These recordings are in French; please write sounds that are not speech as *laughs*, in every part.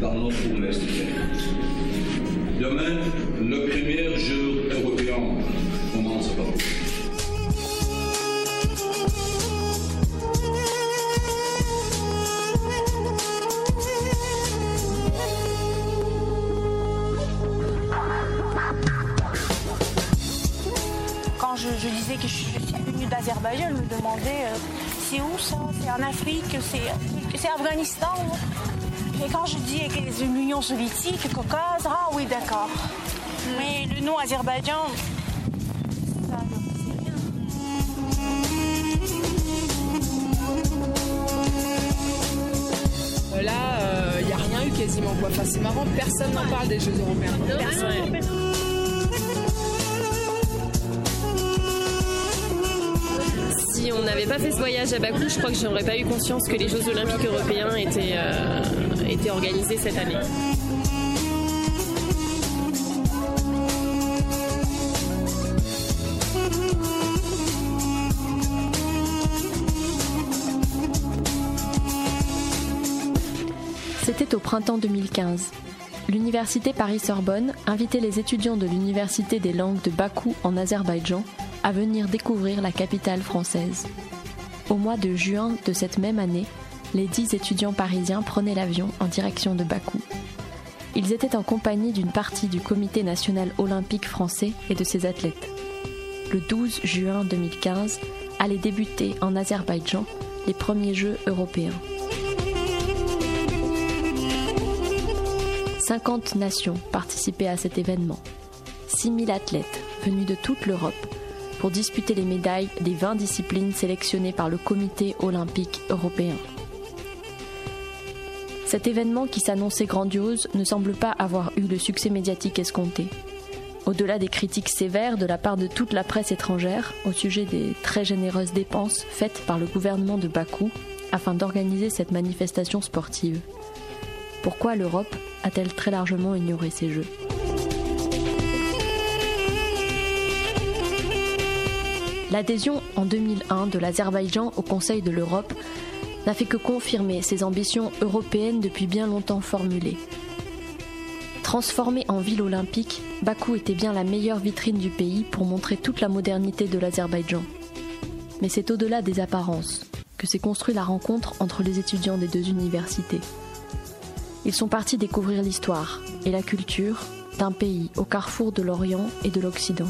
Dans notre. Demain, le premier jour européen commence Bakou. Quand je, je disais que je suis venue d'Azerbaïdjan, je me demandais euh, c'est où ça? C'est en Afrique? C'est c'est Afghanistan Et quand je dis que c'est l'Union soviétique, Caucase, ah oui d'accord. Mais le nom Azerbaïdjan. Euh, Là, il n'y a rien eu quasiment. Quoi. Enfin, c'est marrant, personne n'en parle des Jeux européens. Personne. N'avait pas fait ce voyage à Bakou, je crois que j'aurais pas eu conscience que les Jeux Olympiques européens étaient, euh, étaient organisés cette année. C'était au printemps 2015. L'université Paris-Sorbonne invitait les étudiants de l'université des langues de Bakou en Azerbaïdjan à venir découvrir la capitale française. Au mois de juin de cette même année, les dix étudiants parisiens prenaient l'avion en direction de Bakou. Ils étaient en compagnie d'une partie du Comité national olympique français et de ses athlètes. Le 12 juin 2015 allaient débuter en Azerbaïdjan les premiers Jeux européens. 50 nations participaient à cet événement. 6000 athlètes venus de toute l'Europe pour disputer les médailles des 20 disciplines sélectionnées par le Comité olympique européen. Cet événement qui s'annonçait grandiose ne semble pas avoir eu le succès médiatique escompté. Au-delà des critiques sévères de la part de toute la presse étrangère au sujet des très généreuses dépenses faites par le gouvernement de Bakou afin d'organiser cette manifestation sportive. Pourquoi l'Europe a-t-elle très largement ignoré ces Jeux? L'adhésion en 2001 de l'Azerbaïdjan au Conseil de l'Europe n'a fait que confirmer ses ambitions européennes depuis bien longtemps formulées. Transformée en ville olympique, Bakou était bien la meilleure vitrine du pays pour montrer toute la modernité de l'Azerbaïdjan. Mais c'est au-delà des apparences que s'est construite la rencontre entre les étudiants des deux universités. Ils sont partis découvrir l'histoire et la culture d'un pays au carrefour de l'Orient et de l'Occident.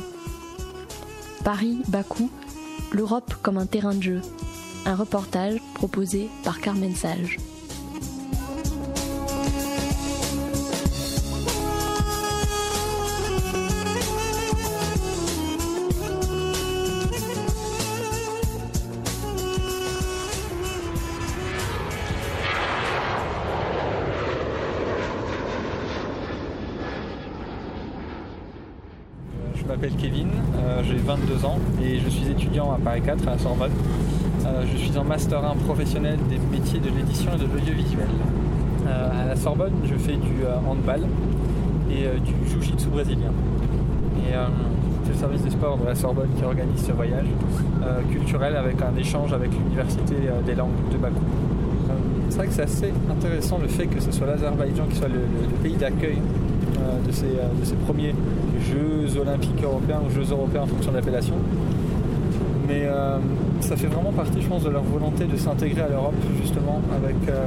Paris, Bakou, l'Europe comme un terrain de jeu. Un reportage proposé par Carmen Sage. Je m'appelle Kevin, euh, j'ai 22 ans et je suis étudiant à Paris 4 à la Sorbonne. Euh, je suis en master 1 professionnel des métiers de l'édition et de l'audiovisuel. Euh, à la Sorbonne, je fais du handball et du jiu-jitsu brésilien. C'est le service des sports de la Sorbonne qui organise ce voyage culturel avec un échange avec l'université des langues de Bakou. C'est vrai que c'est assez intéressant le fait que ce soit l'Azerbaïdjan qui soit le, pays d'accueil de ces premiers Jeux olympiques européens ou Jeux européens en fonction de l'appellation. Mais euh, ça fait vraiment partie, je pense, de leur volonté de s'intégrer à l'Europe, justement, avec, euh,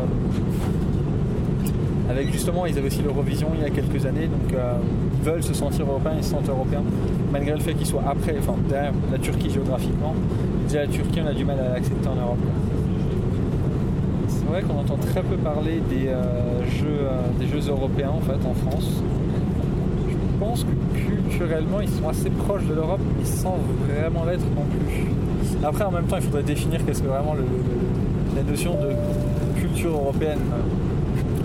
justement, ils avaient aussi l'Eurovision il y a quelques années, donc euh, ils veulent se sentir européens, ils se sentent européens, malgré le fait qu'ils soient après, enfin derrière la Turquie géographiquement. Déjà la Turquie, on a du mal à l'accepter en Europe. C'est vrai qu'on entend très peu parler des, euh, jeux, euh, des Jeux européens en fait en France. Je pense que culturellement ils sont assez proches de l'Europe, mais sans vraiment l'être non plus. Après en même temps il faudrait définir qu'est-ce que vraiment la notion de culture européenne.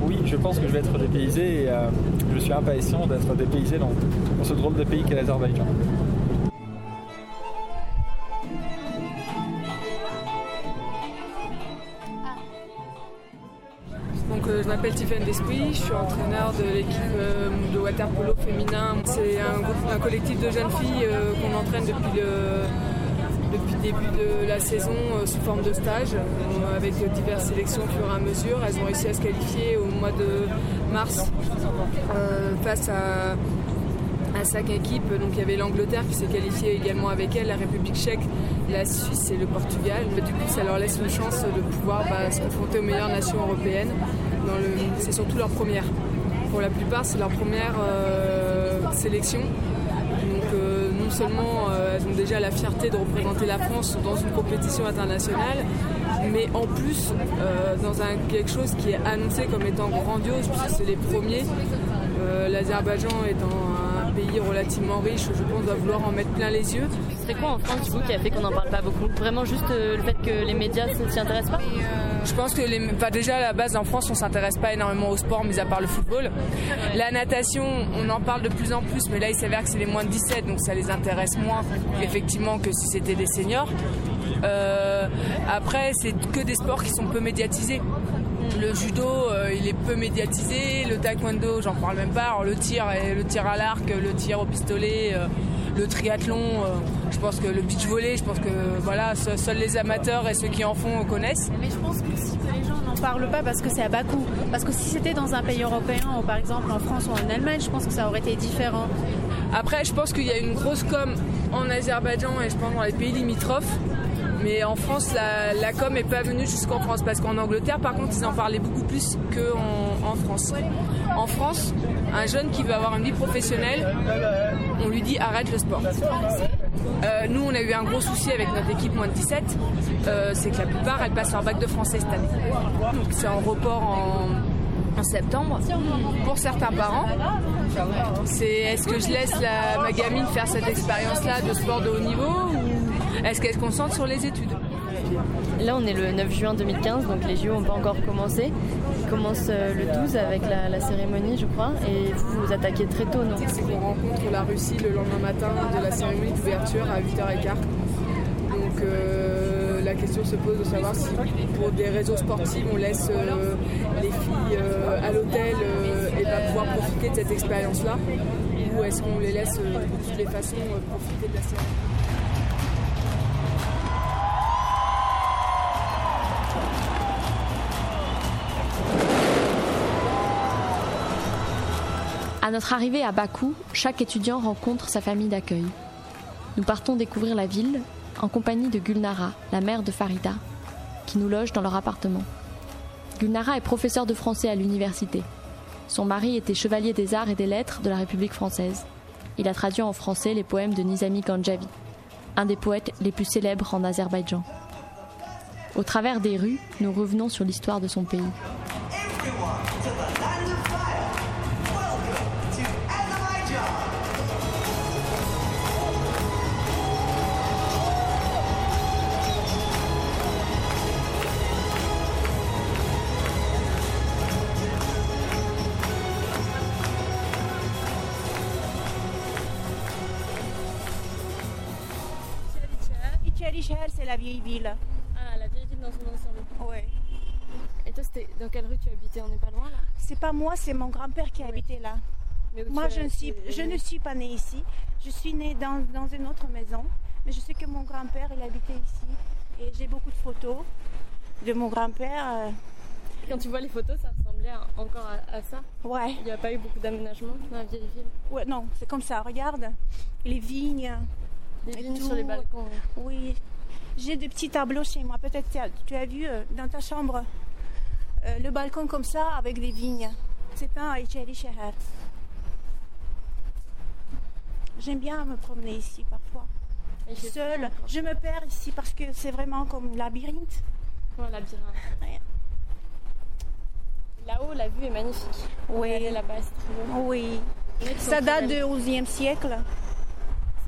Oui, je pense que je vais être dépaysé et euh, je suis impatient d'être dépaysé dans, dans ce drôle de pays qu'est l'Azerbaïdjan. Euh, je suis entraîneur de l'équipe euh, de waterpolo féminin. C'est un, collectif de jeunes filles euh, qu'on entraîne depuis le, début de la saison sous forme de stage, avec diverses sélections au fur et à mesure. Elles ont réussi à se qualifier au mois de mars face à à cinq équipes. Donc il y avait l'Angleterre qui s'est qualifiée également avec elle, la République tchèque, la Suisse et le Portugal. Du coup, ça leur laisse une chance de pouvoir bah, se confronter aux meilleures nations européennes. C'est surtout leur première. Pour la plupart, c'est leur première euh, sélection. Donc euh, non seulement euh, elles ont déjà la fierté de représenter la France dans une compétition internationale, mais en plus dans un, quelque chose qui est annoncé comme étant grandiose, puisque c'est les premiers. L'Azerbaïdjan étant un pays relativement riche, je pense, doit vouloir en mettre plein les yeux. C'est quoi en France, du coup, qui a fait qu'on n'en parle pas beaucoup? Vraiment juste euh, le fait que les médias ne s'y intéressent pas? Euh, Je pense que les, déjà à la base en France, on s'intéresse pas énormément au sport, mis à part le football. La natation, on en parle de plus en plus, mais là, il s'avère que c'est les moins de 17, donc ça les intéresse moins, effectivement, que si c'était des seniors. Euh, après, c'est que des sports qui sont peu médiatisés. Le judo, euh, il est peu médiatisé. Le taekwondo, j'en parle même pas. le tir, le tir à l'arc, le tir au pistolet, euh, le triathlon. Euh, je pense que le beach volley, je pense que voilà, seuls les amateurs et ceux qui en font connaissent. Mais je pense que si les gens n'en parlent pas parce que c'est à bas coût. Parce que si c'était dans un pays européen ou par exemple en France ou en Allemagne, je pense que ça aurait été différent. Après, je pense qu'il y a une grosse com en Azerbaïdjan et je pense dans les pays limitrophes mais en France, la, com n'est pas venue jusqu'en France parce qu'en Angleterre, par contre, ils en parlaient beaucoup plus qu'en en France. En France, un jeune qui veut avoir une vie professionnelle, on lui dit arrête le sport. Euh, nous, on a eu un gros souci avec notre équipe moins de 17, euh, c'est que la plupart, elles passent leur bac de français cette année. Donc c'est en report en, septembre. Pour certains parents, c'est est-ce que je laisse ma gamine faire cette expérience-là de sport de haut niveau est-ce qu'elle se concentre sur les études? Là, on est le 9 juin 2015, donc les JO n'ont pas encore commencé. Ils commencent euh, le 12 avec la, cérémonie, je crois, et vous vous attaquez très tôt, non? C'est qu'on rencontre la Russie le lendemain matin de la cérémonie d'ouverture à 8h15. Donc euh, la question se pose de savoir si pour des réseaux sportifs on laisse euh, les filles à l'hôtel et va pouvoir profiter de cette expérience-là ou est-ce qu'on les laisse de toutes les façons profiter de la cérémonie? À notre arrivée à Bakou, chaque étudiant rencontre sa famille d'accueil. Nous partons découvrir la ville en compagnie de Gulnara, la mère de Farida, qui nous loge dans leur appartement. Gulnara est professeur de français à l'université. Son mari était chevalier des arts et des lettres de la République française. Il a traduit en français les poèmes de Nizami Ganjavi, un des poètes les plus célèbres en Azerbaïdjan. Au travers des rues, nous revenons sur l'histoire de son pays. Vieille ville. Ah, la vieille ville dans son ensemble. Oui. Et toi, c'était dans quelle rue tu habitais? On n'est pas loin là? C'est pas moi, c'est mon grand-père qui habitait là. moi, je ne, suis, je ne suis pas née ici. Je suis née dans, dans une autre maison. Mais je sais que mon grand-père, il habitait ici. Et j'ai beaucoup de photos de mon grand-père. Euh. Quand tu vois les photos, ça ressemblait encore à, ça? Ouais. Il n'y a pas eu beaucoup d'aménagement dans la vieille ville? Ouais, non, c'est comme ça. Regarde, les vignes. Les vignes sur les balcons. Oui, j'ai des petits tableaux chez moi. Peut-être tu as vu euh, dans ta chambre euh, le balcon comme ça avec des vignes. C'est un Aïchari Shahar. J'aime bien me promener ici parfois. Seule. Je me perds ici parce que c'est vraiment comme labyrinthe. Comme un labyrinthe. Là-haut, la vue est magnifique. Oui. Là-bas, c'est Oui. Ça date du XIe siècle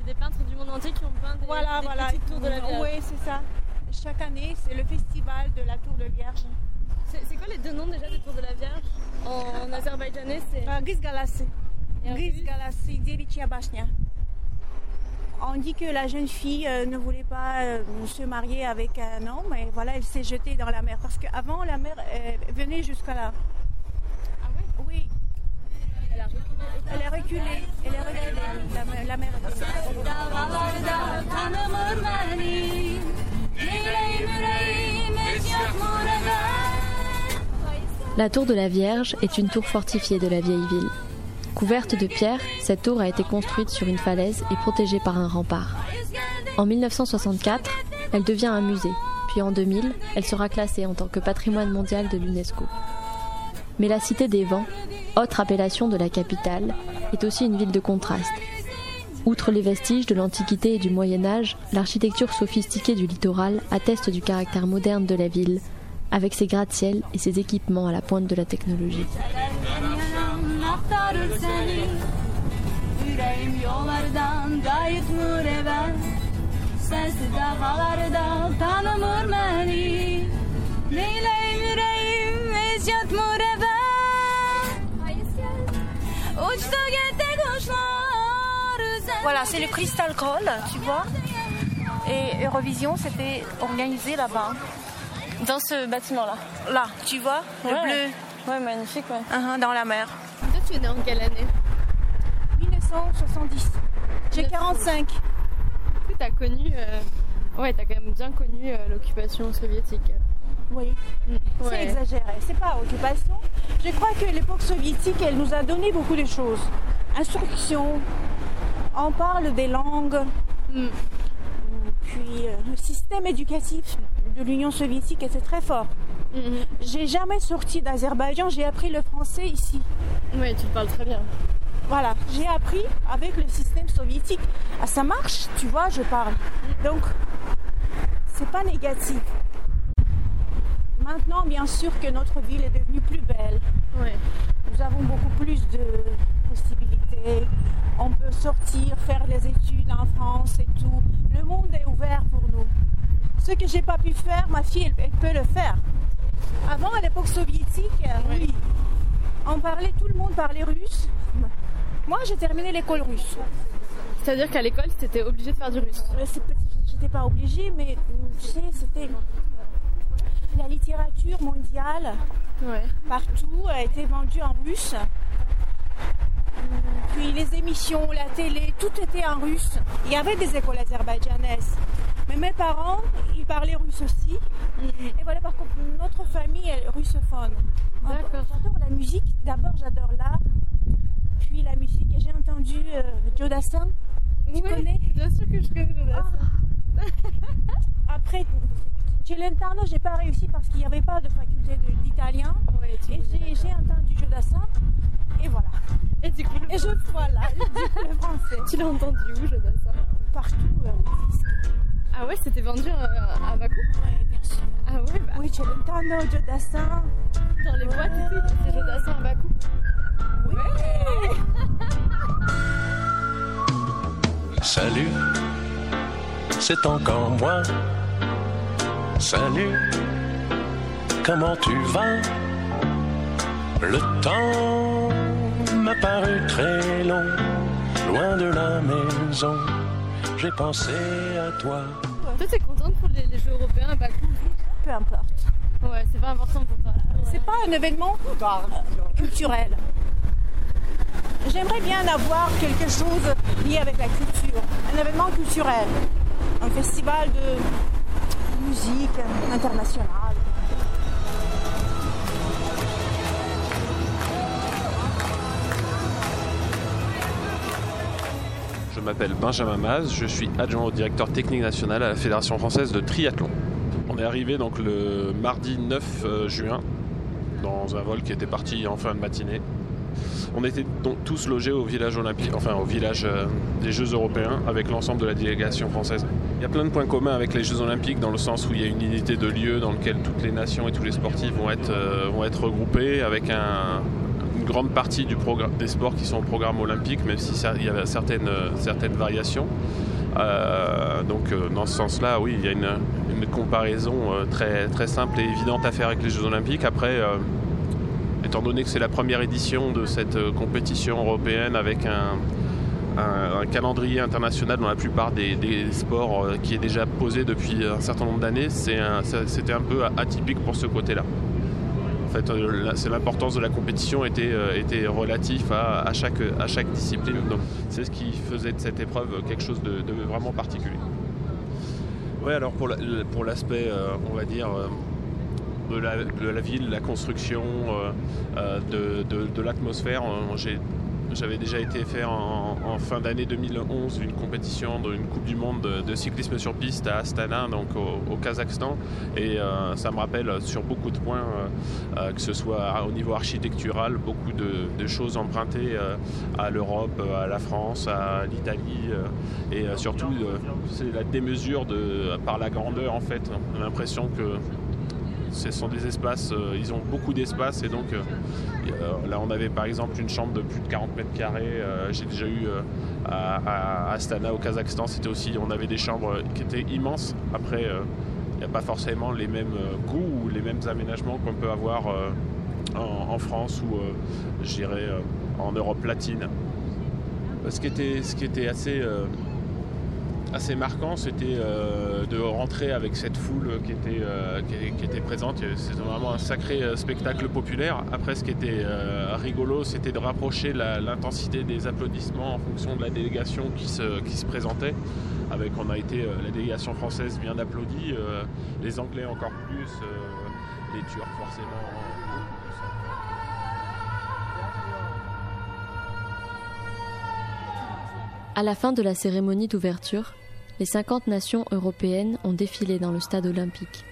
des peintres du monde entier qui ont peint des, voilà, voilà. petites tours de la Vierge. Oui, c'est ça. Chaque année, c'est le festival de la tour de Vierge. C'est quoi les deux noms déjà des tours de la Vierge En, azerbaïdjanais, c'est euh, Gris Galassi. Gris Galassi, Bashnia. On dit que la jeune fille euh, ne voulait pas euh, se marier avec un homme et voilà, elle s'est jetée dans la mer parce qu'avant la mer venait jusqu'à là. Ah ouais Oui. Elle est reculée. Elle est la, la tour de la Vierge est une tour fortifiée de la vieille ville. Couverte de pierres, cette tour a été construite sur une falaise et protégée par un rempart. En 1964, elle devient un musée, puis en 2000, elle sera classée en tant que patrimoine mondial de l'UNESCO. Mais la Cité des Vents, autre appellation de la capitale, est aussi une ville de contraste. Outre les vestiges de l'Antiquité et du Moyen Âge, l'architecture sophistiquée du littoral atteste du caractère moderne de la ville, avec ses gratte-ciels et ses équipements à la pointe de la technologie. Voilà, c'est le Crystal Call, tu vois. Et Eurovision, c'était organisé là-bas. Dans ce bâtiment-là. Là, tu vois, le Ouais. bleu Ouais, magnifique, ouais. uh-huh, dans la mer. Toi, tu es né en quelle année? 1970. J'ai 45. Tu as connu. euh, Ouais, t'as quand même bien connu euh, l'occupation soviétique? Oui, c'est Ouais. exagéré. C'est pas occupation. Je crois que l'époque soviétique, elle nous a donné beaucoup de choses. Instruction. On parle des langues. Mm. Puis euh, le système éducatif de l'Union soviétique était très fort. Mhm. J'ai jamais sorti d'Azerbaïdjan, j'ai appris le français ici. Ouais, tu le parles très bien. Voilà, j'ai appris avec le système soviétique. Ah, ça marche, tu vois, je parle. Donc, c'est pas négatif. Maintenant, bien sûr que notre ville est devenue plus belle. Ouais. Nous avons beaucoup plus de possibilités. On peut sortir, faire les études en France et tout. Le monde est ouvert pour nous. Ce que j'ai pas pu faire, ma fille, elle, elle peut le faire. Avant, à l'époque soviétique, euh, oui, on parlait, tout le monde parlait russe. Moi, j'ai terminé l'école russe. C'est-à-dire qu'à l'école, t'étais obligé de faire du russe. J'étais pas obligée, mais tu sais, c'était la littérature mondiale Ouais. partout a été vendue en russe. Puis les émissions, la télé, tout était en russe. Il y avait des écoles azerbaïdjanaises. Mais mes parents, ils parlaient russe aussi. Et voilà, par contre, notre famille est russophone. J'adore la musique. D'abord, j'adore l'art. Puis la musique. Et J'ai entendu euh, Joe Dassin. Tu connais? Bien sûr que je connais Jonas. *laughs* Après, Celentano, j'ai pas réussi parce qu'il n'y avait pas de faculté d'italien. Ouais, Et j'ai j'ai entendu Joe Dassin. Et voilà. Et du coup, Et je voilà, du coup, le français. *laughs* tu l'as entendu où, Jonas Partout, euh, les disques. Ah ouais, c'était vendu euh, à Bakou? Ouais, bien sûr. Ah ouais, bah, Oui, Celentano, Joe Dassin. dans les boîtes et tout, c'était Jonas à Bakou. Oui. Salut, c'est encore moi. Salut, comment tu vas? Le temps m'a paru très long, loin de la maison. J'ai pensé à toi. Toi, t'es contente pour les, les Jeux européens à Bakou? Peu importe. Ouais, c'est pas important pour toi. C'est pas un événement euh, culturel. J'aimerais bien avoir quelque chose lié avec la culture. Un événement culturel. Un festival de musique. Je m'appelle Benjamin Maz, je suis adjoint au directeur technique national à la Fédération française de triathlon. On est arrivé donc le mardi 9 euh, juin dans un vol qui était parti en fin de matinée. On était donc tous logés au village olympique, enfin au village euh, des Jeux européens avec l'ensemble de la délégation française. Il y a plein de points communs avec les Jeux olympiques dans le sens où il y a une unité de lieu dans lequel toutes les nations et tous les sportifs vont être, euh, regroupés avec un, une grande partie des sports qui sont au programme olympique, même si ça- il y a certaines, variations. Euh, donc euh, dans ce sens-là, oui, il y a une, comparaison très, simple et évidente à faire avec les Jeux olympiques. Après, étant donné que c'est la première édition de cette compétition européenne avec un, un- calendrier international dans la plupart des, sports euh, qui est déjà posé depuis un certain nombre d'années, c'était un peu atypique pour ce côté-là. fait, c'est l'importance de la compétition était, était relatif à, chaque, discipline. C'est ce qui faisait de cette épreuve quelque chose de, vraiment particulier. Oui, alors pour l'aspect, on va dire, de la, ville, la construction, de, l'atmosphère, j'avais déjà été faire en, fin d'année 2011 une compétition d'une Coupe du Monde de, cyclisme sur piste à Astana, donc au, Kazakhstan. Et euh, ça me rappelle sur beaucoup de points, euh, euh, que ce soit au niveau architectural, beaucoup de, choses empruntées à l'Europe, à la France, à l'Italie. et surtout, c'est la démesure de, par la grandeur en fait. L'impression que ce sont des espaces, euh, ils ont beaucoup d'espace et donc euh, euh, là on avait par exemple une chambre de plus de 40 mètres carrés. J'ai déjà eu à, Astana au Kazakhstan, c'était aussi, on avait des chambres qui étaient immenses. Après, il n'y a pas forcément les mêmes goûts ou les mêmes aménagements qu'on peut avoir en, France ou je en Europe latine. Ce qui était, ce qui était assez assez marquant, c'était euh, de rentrer avec cette foule qui était, euh, qui, était présente. C'était vraiment un sacré euh, spectacle populaire. Après, ce qui était rigolo, c'était de rapprocher l'intensité des applaudissements en fonction de la délégation qui se, qui se présentait. Avec, on a été la délégation française bien applaudie, les Anglais encore plus, les Turcs forcément. À la fin de la cérémonie d'ouverture, les 50 nations européennes ont défilé dans le stade olympique.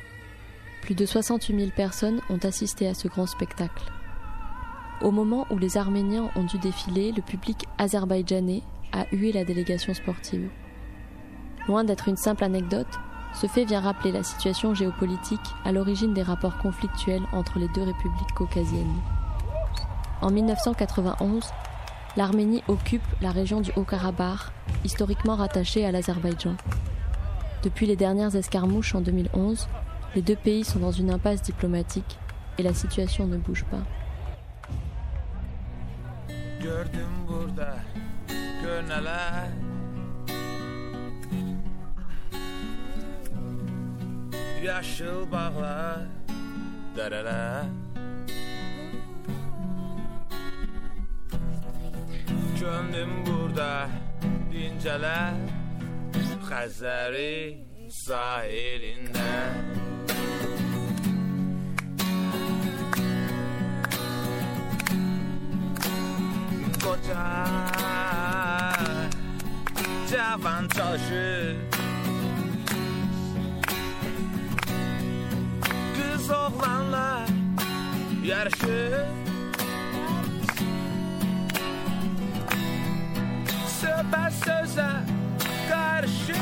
Plus de 68 000 personnes ont assisté à ce grand spectacle. Au moment où les Arméniens ont dû défiler, le public azerbaïdjanais a hué la délégation sportive. Loin d'être une simple anecdote, ce fait vient rappeler la situation géopolitique à l'origine des rapports conflictuels entre les deux républiques caucasiennes. En 1991, l'Arménie occupe la région du Haut-Karabakh, historiquement rattachée à l'Azerbaïdjan. Depuis les dernières escarmouches en 2011, les deux pays sont dans une impasse diplomatique et la situation ne bouge pas. Köndüm burada dinceler Xəzəri sahilində Qoca Cavan çalışır Qız oğlanlar yarışır sefer söze karşı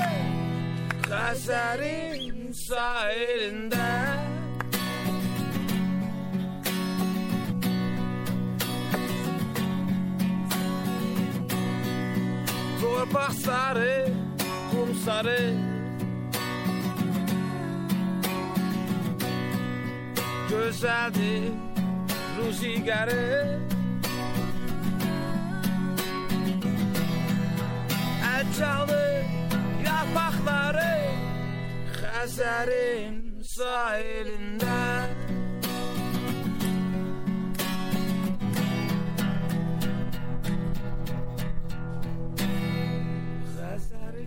Kaserin sahilinde. Torpah sarı, kum sarı. Güzeldi, ruzi garip çaldı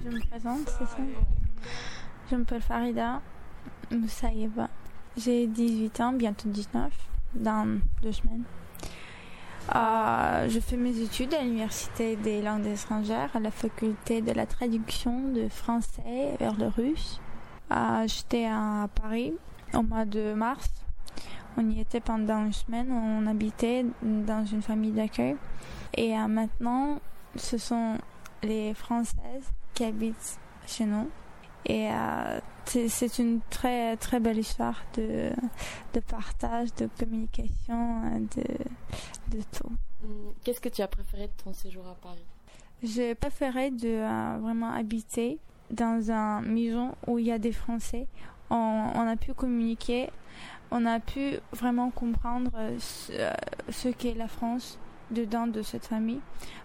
Je me présente, c'est ça? Je m'appelle Farida Moussaïeba. J'ai 18 ans, bientôt 19, dans deux semaines. Euh, je fais mes études à l'Université des langues étrangères, à la faculté de la traduction de français vers le russe. Euh, j'étais à Paris au mois de mars. On y était pendant une semaine, on habitait dans une famille d'accueil. Et euh, maintenant, ce sont les Françaises qui habitent chez nous. Et c'est une très très belle histoire de, de partage, de communication, de, de tout. Mm. Qu'est-ce que tu as préféré de ton séjour à Paris? J'ai préféré de euh, vraiment habiter dans une maison où il y a des Français. On, on, a pu communiquer, on a pu vraiment comprendre ce, euh, ce qu'est la France dedans de cette famille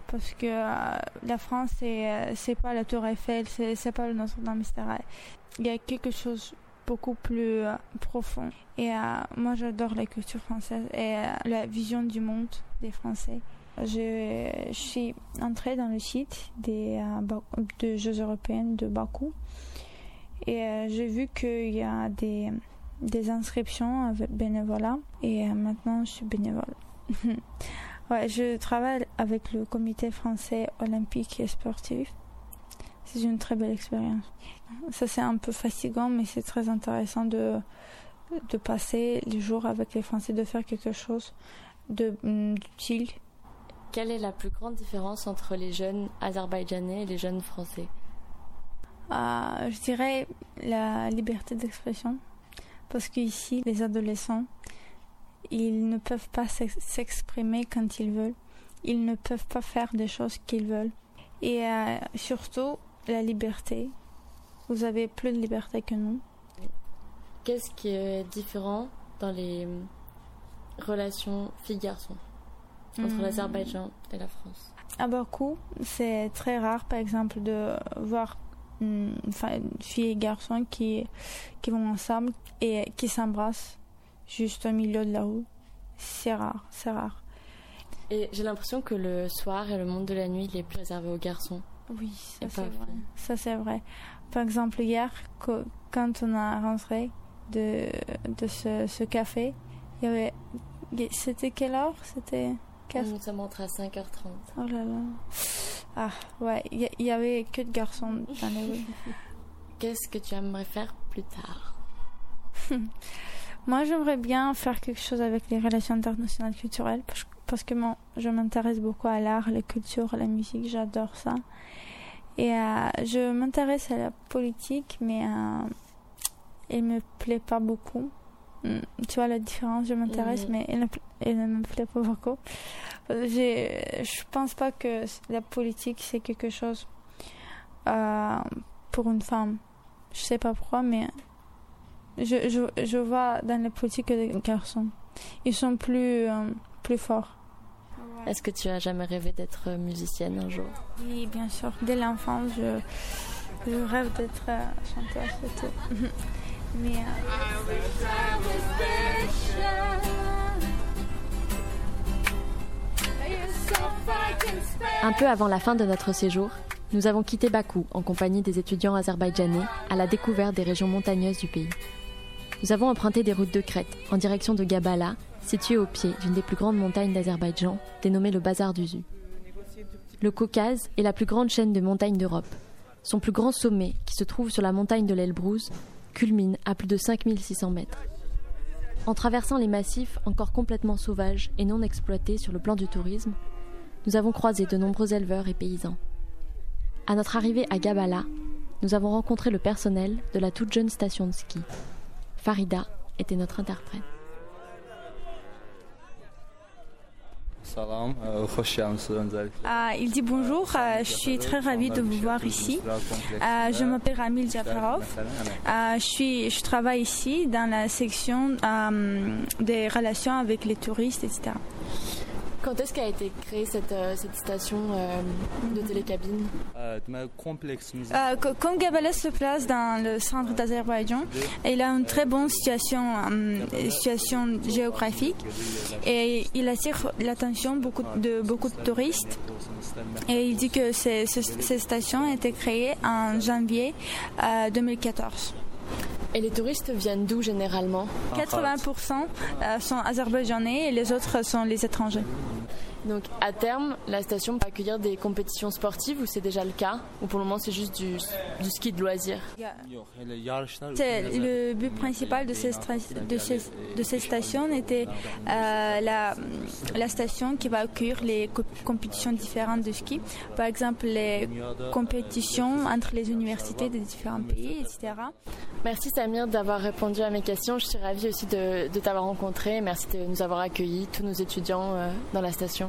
parce que euh, la France c'est c'est pas la Tour Eiffel c'est c'est pas le Notre-Dame etc il y a quelque chose beaucoup plus euh, profond. Et euh, moi, j'adore la culture française et euh, la vision du monde des Français. Je, suis entrée dans le site des, euh, des Jeux européens de Bakou et euh, j'ai vu qu'il y a des, des inscriptions avec bénévolat et euh, maintenant je suis bénévole. *laughs* ouais, je travaille avec le comité français olympique et sportif. C'est une très belle expérience. Ça c'est un peu fatigant mais c'est très intéressant de, de passer les jours avec les Français, de faire quelque chose de hum, d'utile. Quelle est la plus grande différence entre les jeunes azerbaïdjanais et les jeunes français? Euh, je dirais la liberté d'expression. Parce qu'ici, les adolescents, ils ne peuvent pas s'ex- s'exprimer quand ils veulent. Ils ne peuvent pas faire des choses qu'ils veulent. Et euh, surtout, la liberté. Vous avez plus de liberté que nous. Qu'est-ce qui est différent dans les relations filles-garçons entre Hmm. l'Azerbaïdjan et la France? À Bakou, c'est très rare, par exemple, de voir hum, enfin, filles et garçons qui, qui vont ensemble et qui s'embrassent juste au milieu de la rue. C'est rare, c'est rare. Et j'ai l'impression que le soir et le monde de la nuit, il est plus réservé aux garçons. Oui, ça c'est vrai. Ça c'est vrai. Par exemple, hier, quand on a rentré de, de ce, ce café, il y avait. C'était quelle heure? C'était. Nous sommes rentrés à 5h30. Oh là là. Ah, ouais, il y, il y avait que de garçons dans les *laughs* rues. Qu'est-ce que tu aimerais faire plus tard? *laughs* Moi, j'aimerais bien faire quelque chose avec les relations internationales culturelles parce, parce que moi, je m'intéresse beaucoup à l'art, la culture, la musique, j'adore ça. Et euh, je m'intéresse à la politique, mais euh, elle me plaît pas beaucoup. Mm, Tu vois la différence, je m'intéresse, Mhm. mais elle, ne elle ne me plaît pas beaucoup. Je pense pas que la politique c'est quelque chose euh, pour une femme. Je sais pas pourquoi, mais je, je, je vois dans la politique que les garçons. Ils sont plus, euh, plus forts. Est-ce que tu as jamais rêvé d'être musicienne un jour? Oui, bien sûr. Dès l'enfance, je, je rêve d'être euh, chanteuse et tout. *laughs* Mais Un peu avant la fin de notre séjour, nous avons quitté Bakou en compagnie des étudiants azerbaïdjanais à la découverte des régions montagneuses du pays. Nous avons emprunté des routes de crête en direction de Gabala, située au pied d'une des plus grandes montagnes d'Azerbaïdjan, dénommée le Bazar d'Uzu. Le Caucase est la plus grande chaîne de montagnes d'Europe. Son plus grand sommet, qui se trouve sur la montagne de l'Elbrouz, culmine à plus de 5600 mètres. En traversant les massifs encore complètement sauvages et non exploités sur le plan du tourisme, nous avons croisé de nombreux éleveurs et paysans. À notre arrivée à Gabala, nous avons rencontré le personnel de la toute jeune station de ski. Farida était notre interprète. Salam, euh. Ah, il dit bonjour, euh, je suis très ravie de vous voir ici. Euh, je m'appelle Ramil Jafarov. Euh, je, suis, je travaille ici dans la section euh, des relations avec les touristes, etc. Quand est-ce qu'a été créée cette, euh, cette station euh, de télécabine Euh, se place dans le centre d'Azerbaïdjan, il a une très bonne situation, euh, situation géographique et il attire l'attention beaucoup de beaucoup de touristes. Et il dit que ces stations ont été créées en janvier euh, 2014. Et les touristes viennent d'où généralement? 80% euh, sont azerbaïdjanais et les autres sont les étrangers. Donc à terme, la station peut accueillir des compétitions sportives ou c'est déjà le cas Ou pour le moment c'est juste du, du ski de loisir? Yok. Hele yarışlar C'est le but principal de, ces de, ces, de cette station était euh, la, la station qui va accueillir les co- compétitions différentes de ski. Par exemple, les compétitions entre les universités des différents pays, etc. Merci Samir d'avoir répondu à mes questions. Je suis ravie aussi de, de t'avoir rencontré. Merci de nous avoir accueillis, tous nos étudiants euh, dans la station.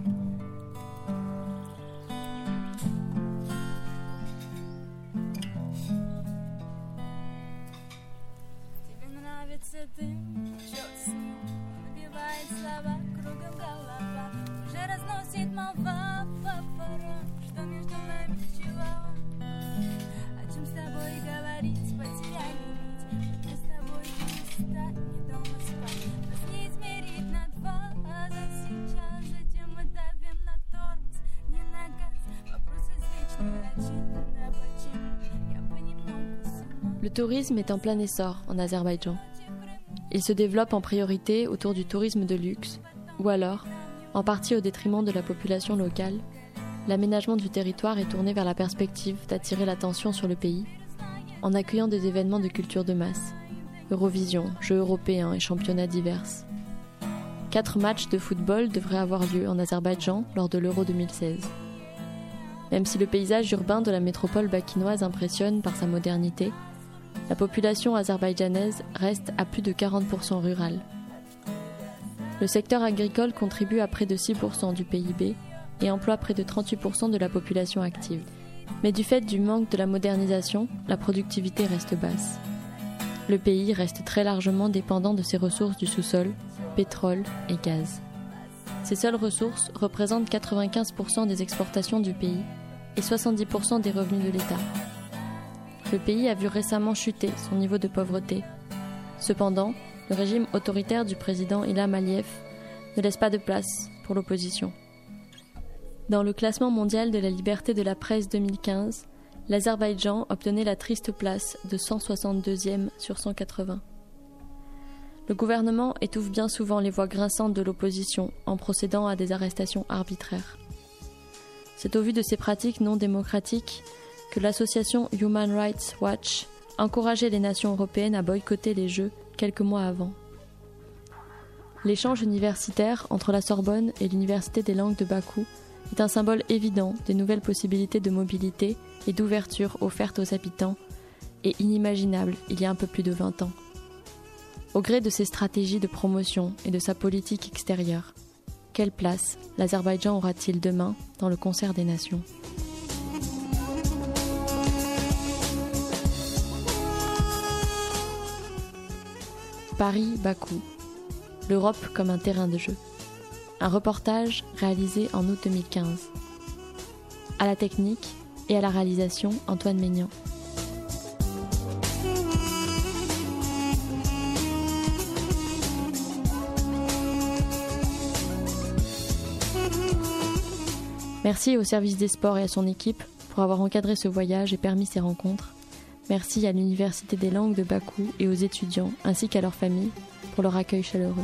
Tourisme est en plein essor en Azerbaïdjan. Il se développe en priorité autour du tourisme de luxe, ou alors, en partie au détriment de la population locale, l'aménagement du territoire est tourné vers la perspective d'attirer l'attention sur le pays, en accueillant des événements de culture de masse, Eurovision, Jeux européens et championnats divers. Quatre matchs de football devraient avoir lieu en Azerbaïdjan lors de l'Euro 2016. Même si le paysage urbain de la métropole bakinoise impressionne par sa modernité, la population azerbaïdjanaise reste à plus de 40% rurale. Le secteur agricole contribue à près de 6% du PIB et emploie près de 38% de la population active. Mais du fait du manque de la modernisation, la productivité reste basse. Le pays reste très largement dépendant de ses ressources du sous-sol, pétrole et gaz. Ces seules ressources représentent 95% des exportations du pays et 70% des revenus de l'État. Le pays a vu récemment chuter son niveau de pauvreté. Cependant, le régime autoritaire du président Ilham Aliyev ne laisse pas de place pour l'opposition. Dans le classement mondial de la liberté de la presse 2015, l'Azerbaïdjan obtenait la triste place de 162e sur 180. Le gouvernement étouffe bien souvent les voix grinçantes de l'opposition en procédant à des arrestations arbitraires. C'est au vu de ces pratiques non démocratiques que l'association Human Rights Watch encourageait les nations européennes à boycotter les Jeux quelques mois avant. L'échange universitaire entre la Sorbonne et l'Université des langues de Bakou est un symbole évident des nouvelles possibilités de mobilité et d'ouverture offertes aux habitants et inimaginable il y a un peu plus de 20 ans. Au gré de ses stratégies de promotion et de sa politique extérieure, quelle place l'Azerbaïdjan aura-t-il demain dans le concert des nations? Paris-Bakou, l'Europe comme un terrain de jeu. Un reportage réalisé en août 2015. À la technique et à la réalisation, Antoine Maignan. Merci au service des sports et à son équipe pour avoir encadré ce voyage et permis ces rencontres. Merci à l'Université des langues de Bakou et aux étudiants ainsi qu'à leurs familles pour leur accueil chaleureux.